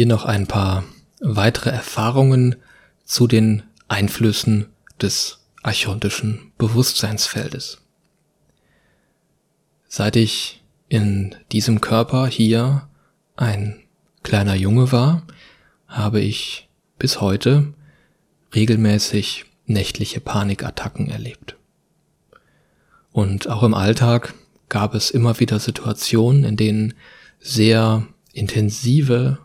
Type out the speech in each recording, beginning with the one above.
Hier noch ein paar weitere Erfahrungen zu den Einflüssen des archontischen Bewusstseinsfeldes. Seit ich in diesem Körper hier ein kleiner Junge war, habe ich bis heute regelmäßig nächtliche Panikattacken erlebt. Und auch im Alltag gab es immer wieder Situationen, in denen sehr intensive,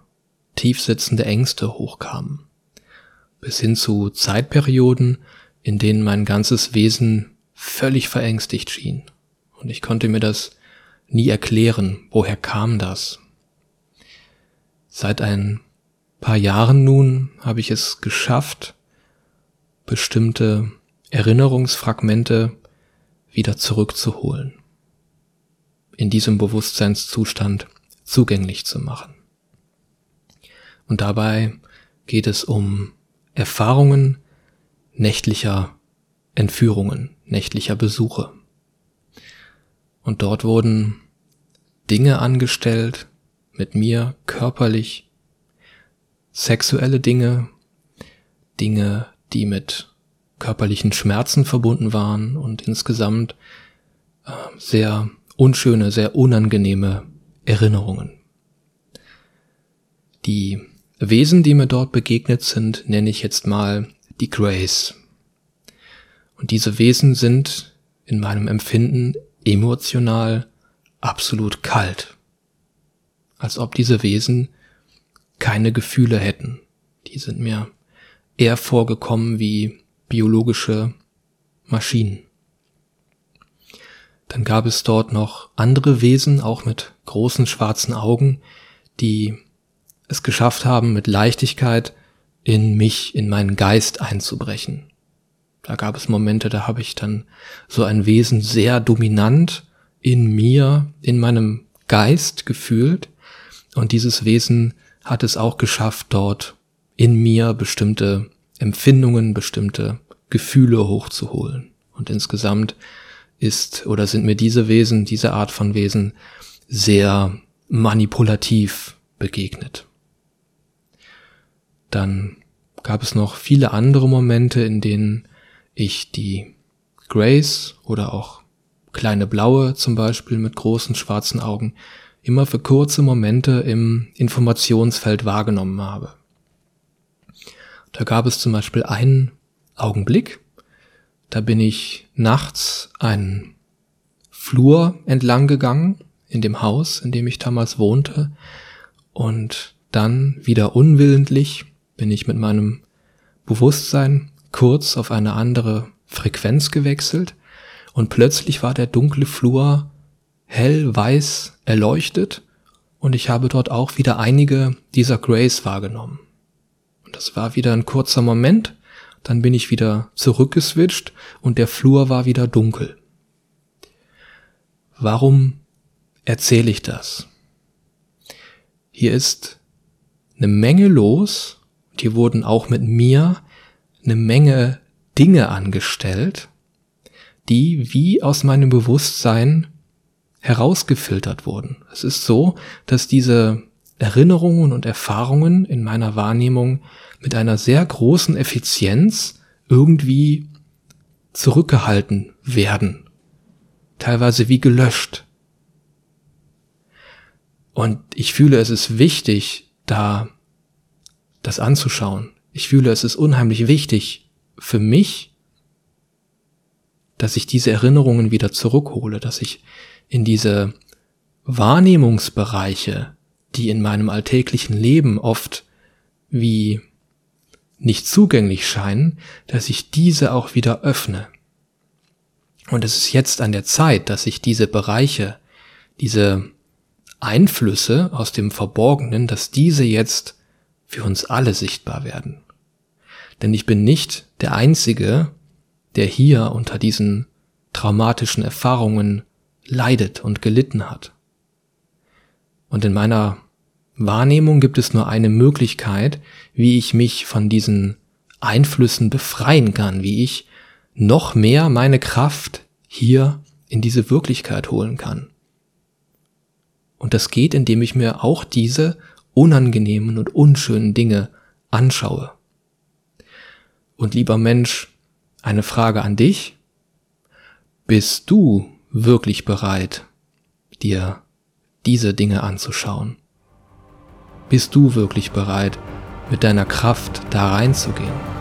tiefsitzende Ängste hochkamen. Bis hin zu Zeitperioden, in denen mein ganzes Wesen völlig verängstigt schien. Und ich konnte mir das nie erklären, woher kam das. Seit ein paar Jahren nun habe ich es geschafft, bestimmte Erinnerungsfragmente wieder zurückzuholen, in diesem Bewusstseinszustand zugänglich zu machen. Und dabei geht es um Erfahrungen nächtlicher Entführungen, nächtlicher Besuche. Und dort wurden Dinge angestellt mit mir körperlich, sexuelle Dinge, Dinge, die mit körperlichen Schmerzen verbunden waren und insgesamt äh, sehr unschöne, sehr unangenehme Erinnerungen. Die Wesen, die mir dort begegnet sind, nenne ich jetzt mal die Grace. Und diese Wesen sind in meinem Empfinden emotional absolut kalt. Als ob diese Wesen keine Gefühle hätten. Die sind mir eher vorgekommen wie biologische Maschinen. Dann gab es dort noch andere Wesen, auch mit großen schwarzen Augen, die es geschafft haben, mit Leichtigkeit in mich, in meinen Geist einzubrechen. Da gab es Momente, da habe ich dann so ein Wesen sehr dominant in mir, in meinem Geist gefühlt. Und dieses Wesen hat es auch geschafft, dort in mir bestimmte Empfindungen, bestimmte Gefühle hochzuholen. Und insgesamt ist oder sind mir diese Wesen, diese Art von Wesen sehr manipulativ begegnet. Dann gab es noch viele andere Momente, in denen ich die Grace oder auch kleine Blaue zum Beispiel mit großen schwarzen Augen immer für kurze Momente im Informationsfeld wahrgenommen habe. Da gab es zum Beispiel einen Augenblick, da bin ich nachts einen Flur entlang gegangen in dem Haus, in dem ich damals wohnte, und dann wieder unwillentlich bin ich mit meinem Bewusstsein kurz auf eine andere Frequenz gewechselt und plötzlich war der dunkle Flur hell weiß erleuchtet und ich habe dort auch wieder einige dieser Grays wahrgenommen. Und das war wieder ein kurzer Moment, dann bin ich wieder zurückgeswitcht und der Flur war wieder dunkel. Warum erzähle ich das? Hier ist eine Menge los, hier wurden auch mit mir eine Menge Dinge angestellt, die wie aus meinem Bewusstsein herausgefiltert wurden. Es ist so, dass diese Erinnerungen und Erfahrungen in meiner Wahrnehmung mit einer sehr großen Effizienz irgendwie zurückgehalten werden. Teilweise wie gelöscht. Und ich fühle, es ist wichtig, da das anzuschauen. Ich fühle, es ist unheimlich wichtig für mich, dass ich diese Erinnerungen wieder zurückhole, dass ich in diese Wahrnehmungsbereiche, die in meinem alltäglichen Leben oft wie nicht zugänglich scheinen, dass ich diese auch wieder öffne. Und es ist jetzt an der Zeit, dass ich diese Bereiche, diese Einflüsse aus dem Verborgenen, dass diese jetzt für uns alle sichtbar werden. Denn ich bin nicht der Einzige, der hier unter diesen traumatischen Erfahrungen leidet und gelitten hat. Und in meiner Wahrnehmung gibt es nur eine Möglichkeit, wie ich mich von diesen Einflüssen befreien kann, wie ich noch mehr meine Kraft hier in diese Wirklichkeit holen kann. Und das geht, indem ich mir auch diese unangenehmen und unschönen Dinge anschaue. Und lieber Mensch, eine Frage an dich. Bist du wirklich bereit, dir diese Dinge anzuschauen? Bist du wirklich bereit, mit deiner Kraft da reinzugehen?